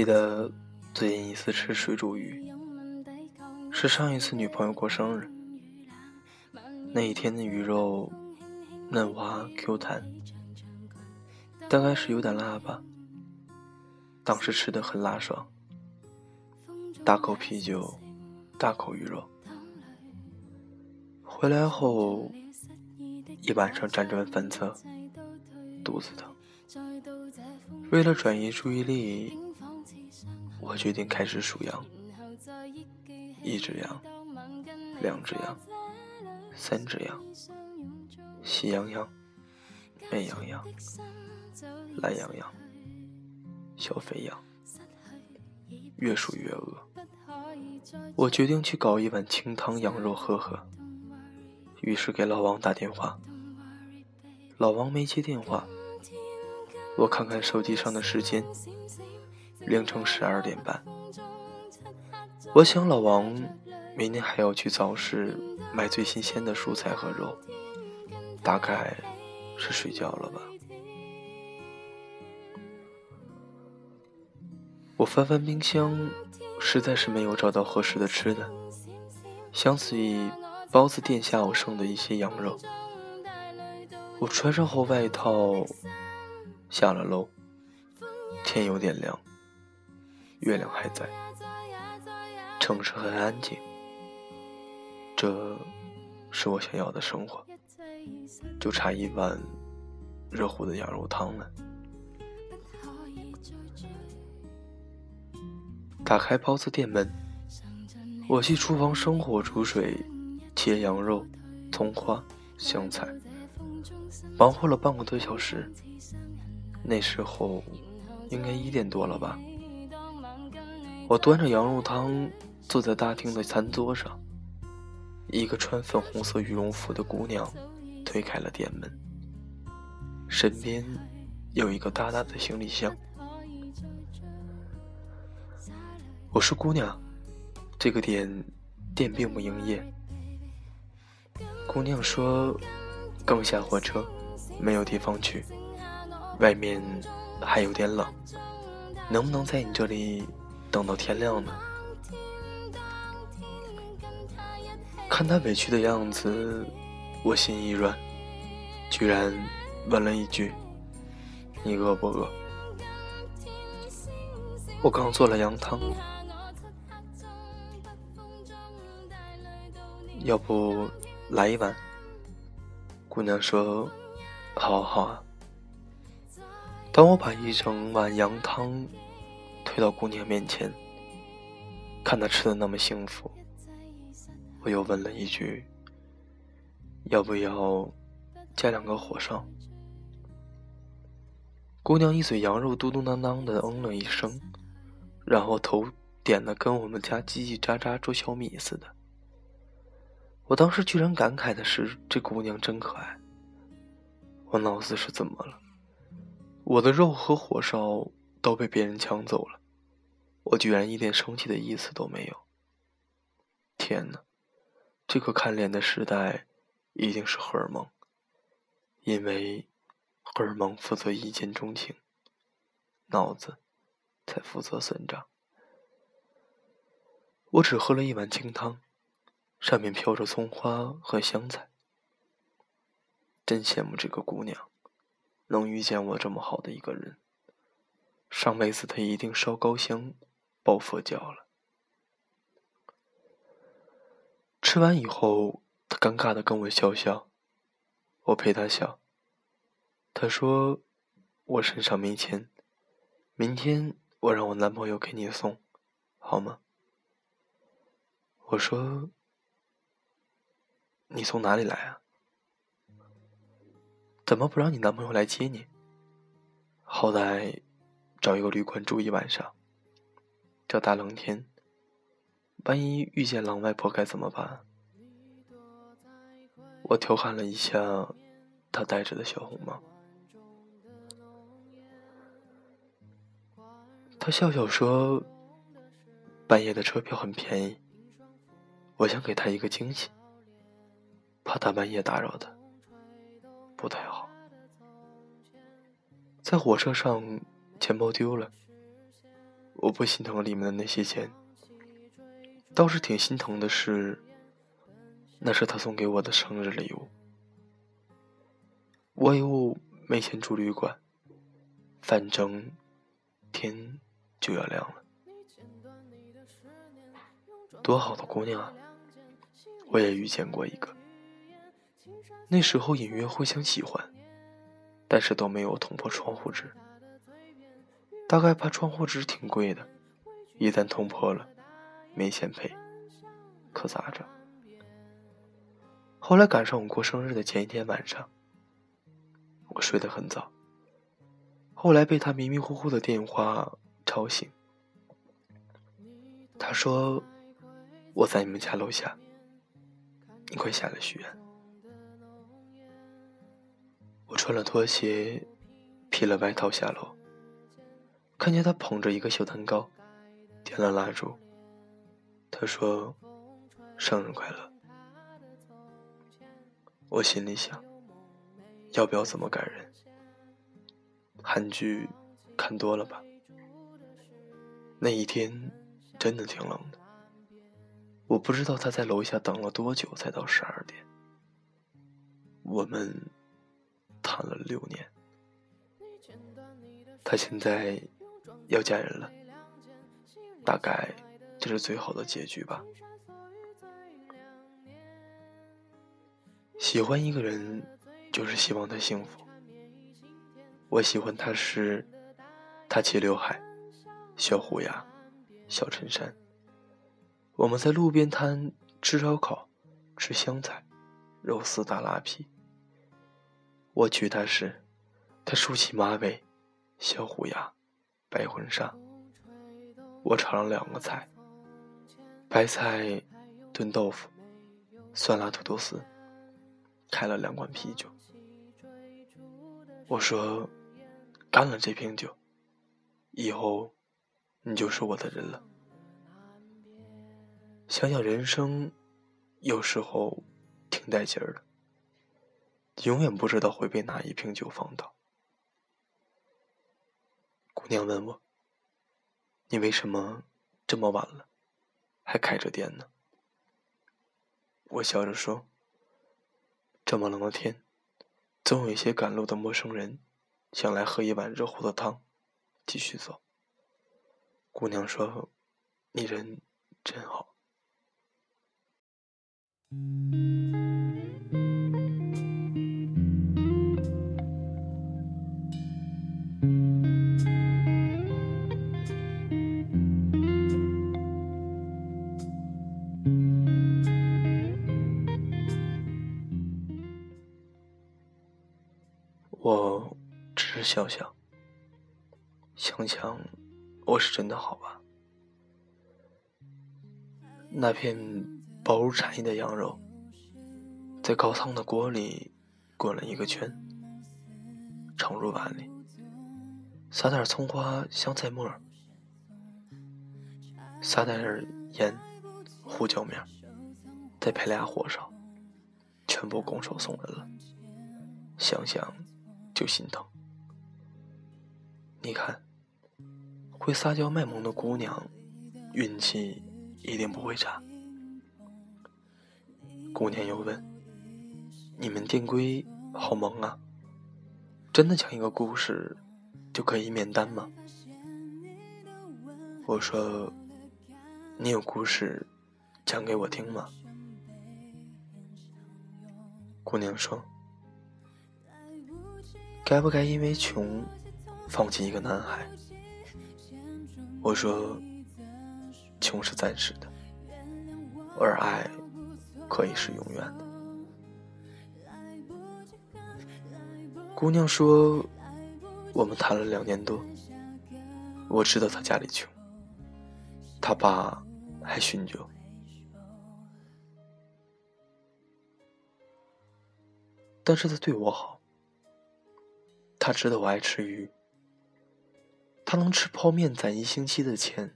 记得最近一次吃水煮鱼，是上一次女朋友过生日。那一天的鱼肉嫩滑 Q 弹，大概是有点辣吧。当时吃的很辣爽，大口啤酒，大口鱼肉。回来后一晚上辗转反侧，肚子疼。为了转移注意力，我决定开始数羊：一只羊，两只羊，三只羊，喜羊羊，美羊羊，懒羊羊，小肥羊，越数越饿。我决定去搞一碗清汤羊肉喝喝，于是给老王打电话，老王没接电话。我看看手机上的时间，凌晨十二点半。我想老王明天还要去早市买最新鲜的蔬菜和肉，大概是睡觉了吧。我翻翻冰箱，实在是没有找到合适的吃的，想起包子店下午剩的一些羊肉，我穿上厚外套。下了楼，天有点亮，月亮还在，城市很安静，这是我想要的生活，就差一碗热乎的羊肉汤了。打开包子店门，我去厨房生火煮水，切羊肉、葱花、香菜，忙活了半个多小时。那时候应该一点多了吧。我端着羊肉汤坐在大厅的餐桌上，一个穿粉红色羽绒服的姑娘推开了店门，身边有一个大大的行李箱。我说：“姑娘，这个店店并不营业。”姑娘说：“刚下火车，没有地方去。”外面还有点冷，能不能在你这里等到天亮呢？看他委屈的样子，我心一软，居然问了一句：“你饿不饿？”我刚做了羊汤，要不来一碗？姑娘说：“好好啊。”当我把一整碗羊汤推到姑娘面前，看她吃的那么幸福，我又问了一句：“要不要加两个火烧？”姑娘一嘴羊肉，嘟嘟囔囔的嗯了一声，然后头点的跟我们家叽叽喳喳捉小米似的。我当时居然感慨的是：“这姑娘真可爱。”我脑子是怎么了？我的肉和火烧都被别人抢走了，我居然一点生气的意思都没有。天哪，这个看脸的时代一定是荷尔蒙，因为荷尔蒙负责一见钟情，脑子才负责损长。我只喝了一碗清汤，上面飘着葱花和香菜，真羡慕这个姑娘。能遇见我这么好的一个人，上辈子他一定烧高香、抱佛脚了。吃完以后，他尴尬的跟我笑笑，我陪他笑。他说：“我身上没钱，明天我让我男朋友给你送，好吗？”我说：“你从哪里来啊？”怎么不让你男朋友来接你？好歹找一个旅馆住一晚上。这大冷天，万一遇见狼外婆该怎么办？我调侃了一下他戴着的小红帽，他笑笑说：“半夜的车票很便宜，我想给他一个惊喜，怕大半夜打扰他。”不太好，在火车上，钱包丢了。我不心疼里面的那些钱，倒是挺心疼的是，那是他送给我的生日礼物。我又没钱住旅馆，反正天就要亮了。多好的姑娘啊！我也遇见过一个，那时候隐约互相喜欢，但是都没有捅破窗户纸。大概怕窗户纸挺贵的，一旦捅破了，没钱赔，可咋整？后来赶上我过生日的前一天晚上，我睡得很早，后来被他迷迷糊糊的电话吵醒。他说：“我在你们家楼下，你快下来许愿。”我穿了拖鞋，披了外套下楼。看见他捧着一个小蛋糕，点了蜡烛。他说：“生日快乐。”我心里想：要不要这么感人？韩剧看多了吧？那一天真的挺冷的。我不知道他在楼下等了多久才到十二点。我们谈了六年，他现在。要嫁人了，大概这是最好的结局吧。喜欢一个人，就是希望他幸福。我喜欢他时，他齐刘海，小虎牙，小衬衫。我们在路边摊吃烧烤，吃香菜，肉丝大拉皮。我娶她时，她梳起马尾，小虎牙。白婚纱，我炒了两个菜，白菜炖豆腐，酸辣土豆丝，开了两罐啤酒。我说，干了这瓶酒，以后你就是我的人了。想想人生，有时候挺带劲儿的，永远不知道会被哪一瓶酒放倒。娘问我：“你为什么这么晚了，还开着店呢？”我笑着说：“这么冷的天，总有一些赶路的陌生人，想来喝一碗热乎的汤，继续走。”姑娘说：“你人真好。”我只是笑笑，想想我是真的好吧。那片薄如蝉翼的羊肉，在高汤的锅里滚了一个圈，盛入碗里，撒点葱花、香菜末，撒点盐、胡椒面，再配俩火烧，全部拱手送人了。想想。就心疼。你看，会撒娇卖萌的姑娘，运气一定不会差。姑娘又问：“你们店规好萌啊？真的讲一个故事就可以免单吗？”我说：“你有故事讲给我听吗？”姑娘说。该不该因为穷放弃一个男孩？我说，穷是暂时的，而爱可以是永远的。姑娘说，我们谈了两年多，我知道他家里穷，他爸还酗酒，但是他对我好。他知道我爱吃鱼，他能吃泡面攒一星期的钱，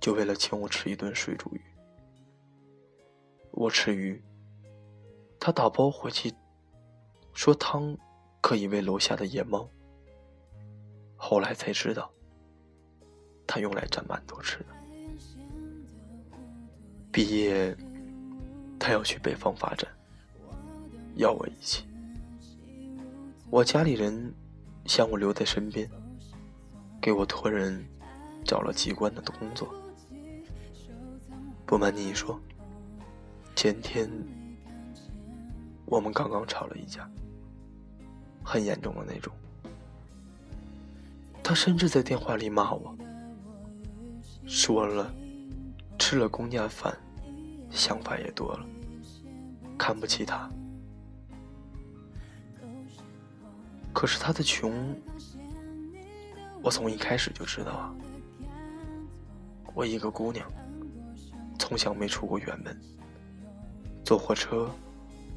就为了请我吃一顿水煮鱼。我吃鱼，他打包回去，说汤可以喂楼下的野猫。后来才知道，他用来蘸馒头吃的。毕业，他要去北方发展，要我一起。我家里人想我留在身边，给我托人找了机关的工作。不瞒你说，前天我们刚刚吵了一架，很严重的那种。他甚至在电话里骂我，说了吃了公家饭，想法也多了，看不起他。可是他的穷，我从一开始就知道啊。我一个姑娘，从小没出过远门，坐火车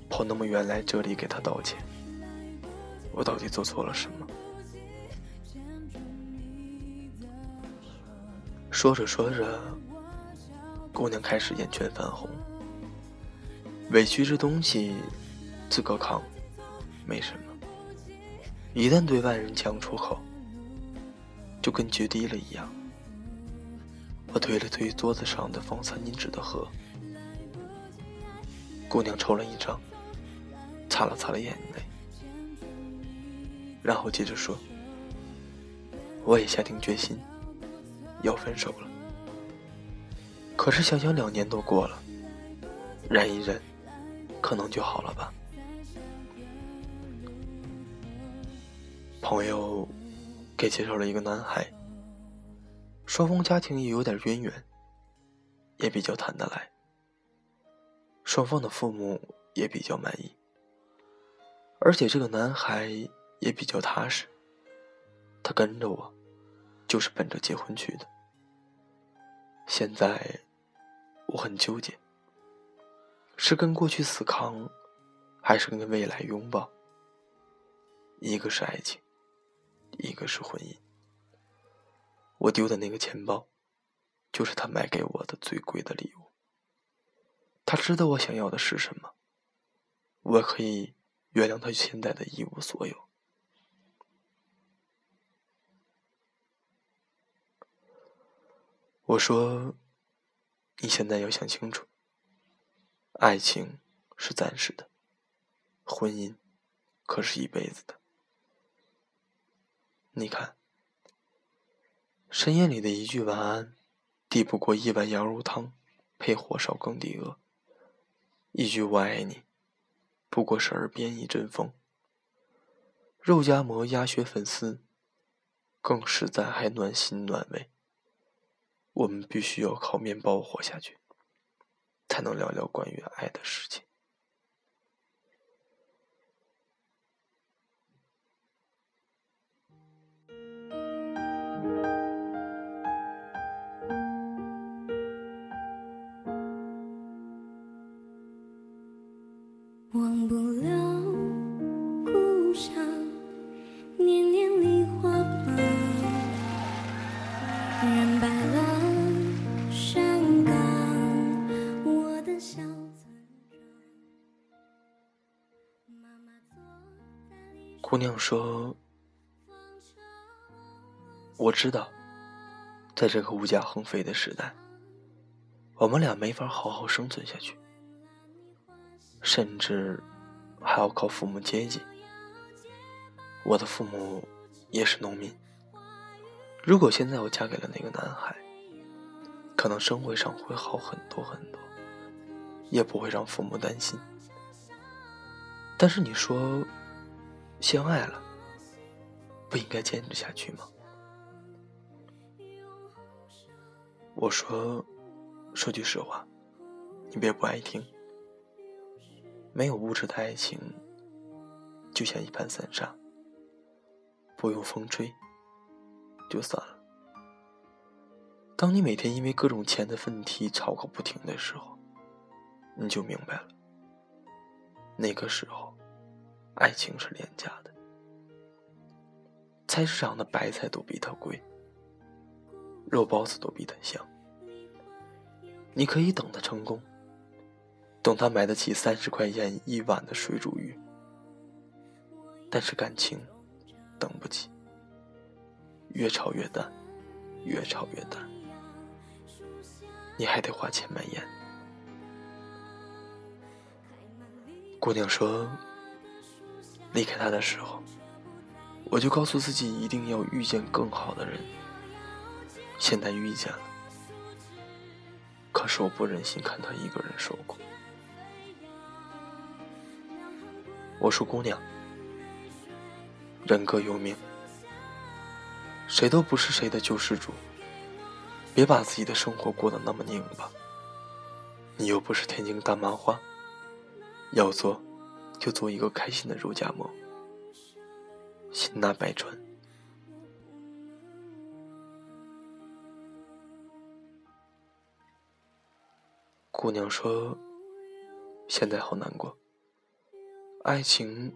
跑那么远来这里给他道歉，我到底做错了什么？说着说着，姑娘开始眼圈泛红。委屈这东西，自个扛，没什么。一旦对外人讲出口，就跟决堤了一样。我推了推桌子上的放餐巾纸的盒，姑娘抽了一张，擦了擦了眼泪，然后接着说：“我也下定决心。”要分手了，可是想想两年都过了，忍一忍，可能就好了吧。朋友给介绍了一个男孩，双方家庭也有点渊源，也比较谈得来，双方的父母也比较满意，而且这个男孩也比较踏实，他跟着我。就是奔着结婚去的。现在我很纠结，是跟过去死扛，还是跟未来拥抱？一个是爱情，一个是婚姻。我丢的那个钱包，就是他买给我的最贵的礼物。他知道我想要的是什么，我可以原谅他现在的一无所有。我说：“你现在要想清楚，爱情是暂时的，婚姻可是一辈子的。你看，深夜里的一句晚安，抵不过一碗羊肉汤配火烧耕地鹅；一句我爱你，不过是耳边一阵风。肉夹馍、鸭血粉丝，更实在，还暖心暖胃。”我们必须要靠面包活下去，才能聊聊关于爱的事情。忘不了故乡，年年梨花放，人白了。姑娘说：“我知道，在这个物价横飞的时代，我们俩没法好好生存下去，甚至还要靠父母接济。我的父母也是农民。如果现在我嫁给了那个男孩，可能生活上会好很多很多，也不会让父母担心。但是你说……”相爱了，不应该坚持下去吗？我说，说句实话，你别不爱听。没有物质的爱情，就像一盘散沙，不用风吹，就散了。当你每天因为各种钱的问题吵个不停的时候，你就明白了。那个时候。爱情是廉价的，菜市场的白菜都比它贵，肉包子都比它香。你可以等他成功，等他买得起三十块钱一碗的水煮鱼，但是感情等不起，越炒越淡，越炒越淡，你还得花钱买烟。姑娘说：“离开他的时候，我就告诉自己一定要遇见更好的人。现在遇见了，可是我不忍心看他一个人受苦。”我说：“姑娘，人各有命。”谁都不是谁的救世主，别把自己的生活过得那么拧巴。你又不是天津大麻花，要做就做一个开心的肉夹馍，心纳百川。姑娘说：“现在好难过，爱情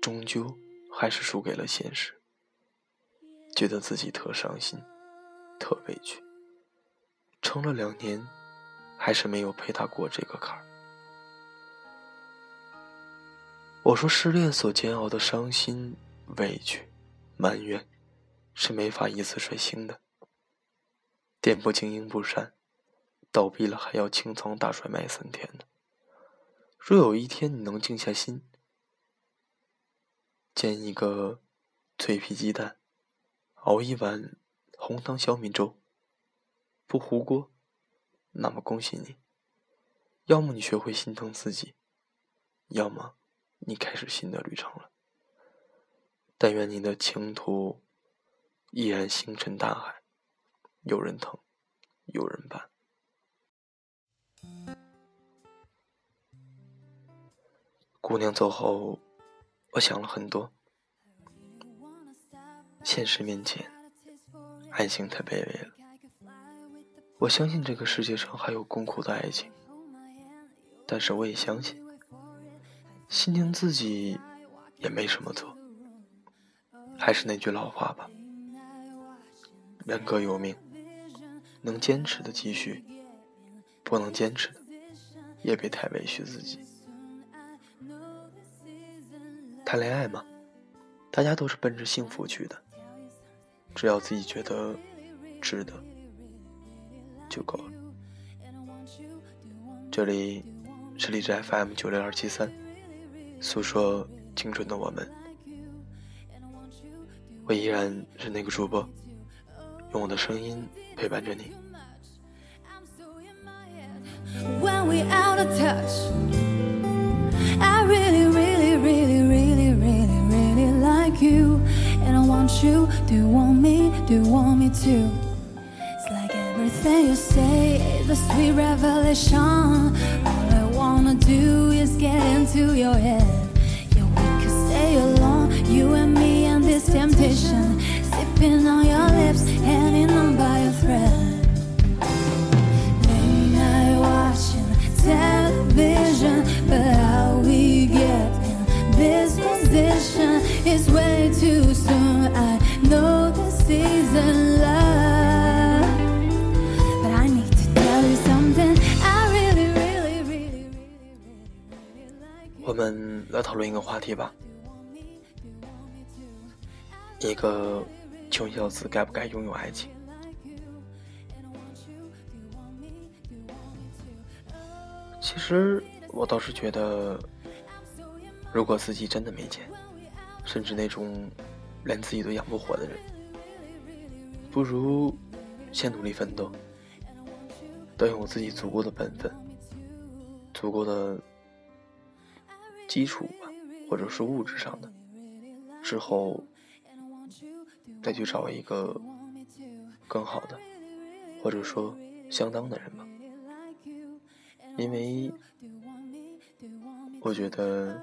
终究还是输给了现实。”觉得自己特伤心，特委屈。撑了两年，还是没有陪他过这个坎儿。我说，失恋所煎熬的伤心、委屈、埋怨，是没法一次甩清的。店铺经营不善，倒闭了还要清仓大甩卖三天呢。若有一天你能静下心，煎一个脆皮鸡蛋。熬一碗红糖小米粥，不糊锅，那么恭喜你。要么你学会心疼自己，要么你开始新的旅程了。但愿你的情途依然星辰大海，有人疼，有人伴。姑娘走后，我想了很多。现实面前，爱情太卑微了。我相信这个世界上还有更苦的爱情，但是我也相信，心疼自己也没什么错。还是那句老话吧，人各有命，能坚持的继续，不能坚持的，也别太委屈自己。谈恋爱嘛，大家都是奔着幸福去的。只要自己觉得值得就够了。这里是荔枝 FM 九六二七三，诉说青春的我们，我依然是那个主播，用我的声音陪伴着你。You? Do you want me? Do you want me to? It's like everything you say is a sweet revelation. All I wanna do is get into your head. Yeah, we could stay alone, you and me and this temptation. Sipping on your lips, hanging on by a thread. 来讨论一个话题吧，一个穷小子该不该拥有爱情？其实我倒是觉得，如果自己真的没钱，甚至那种连自己都养不活的人，不如先努力奋斗，等有自己足够的本分，足够的。基础吧，或者是物质上的，之后再去找一个更好的，或者说相当的人吧。因为我觉得，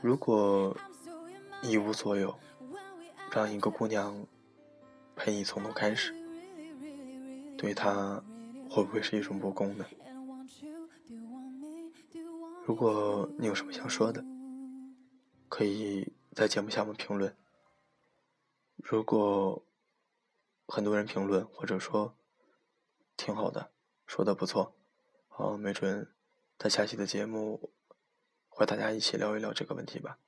如果一无所有，让一个姑娘陪你从头开始，对她会不会是一种不公呢？如果你有什么想说的，可以在节目下面评论。如果很多人评论或者说挺好的，说的不错，啊，没准在下期的节目和大家一起聊一聊这个问题吧。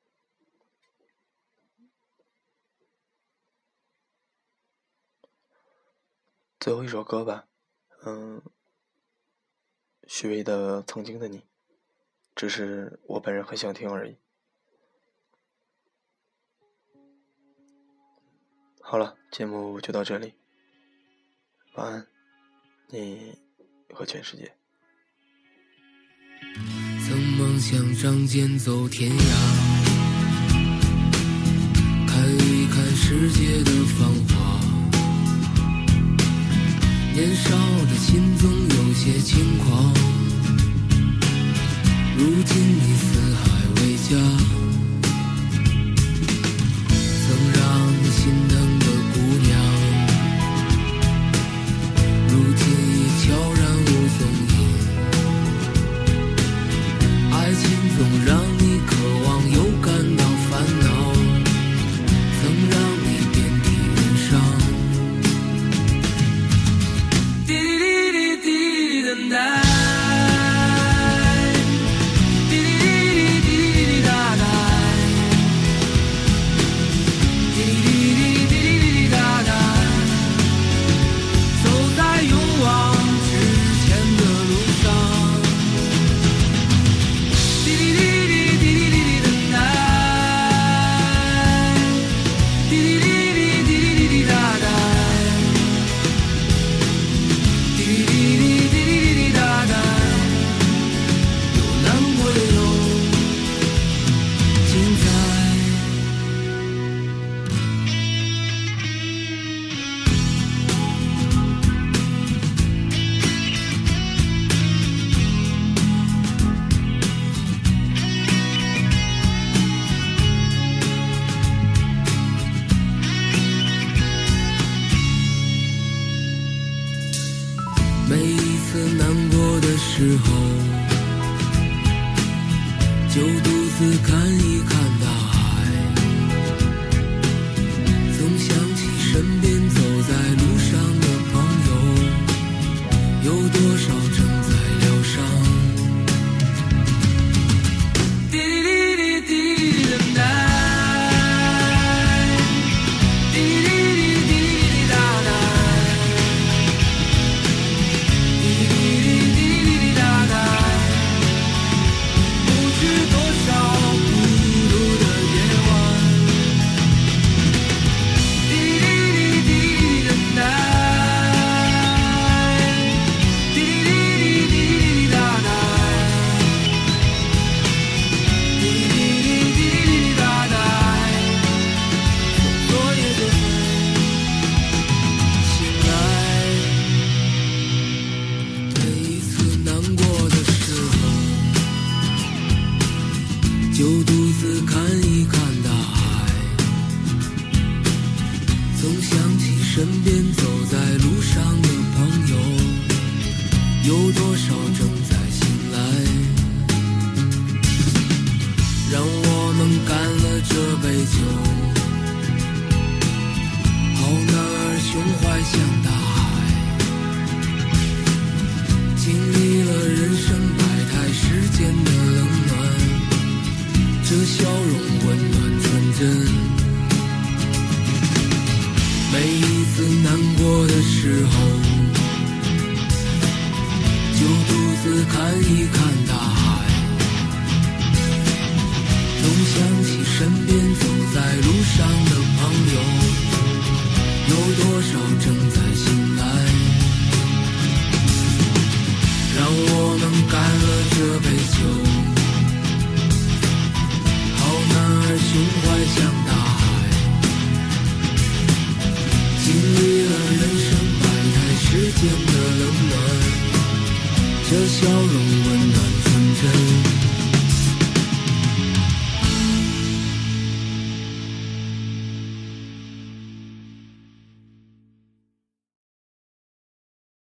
最后一首歌吧，嗯，许巍的《曾经的你》。只是我本人很想听而已。好了节目就到这里晚安你和全世界。曾梦想仗剑走天涯看一看世界的繁华。年少的心总有些轻狂如今你四海为家。就独自看一看。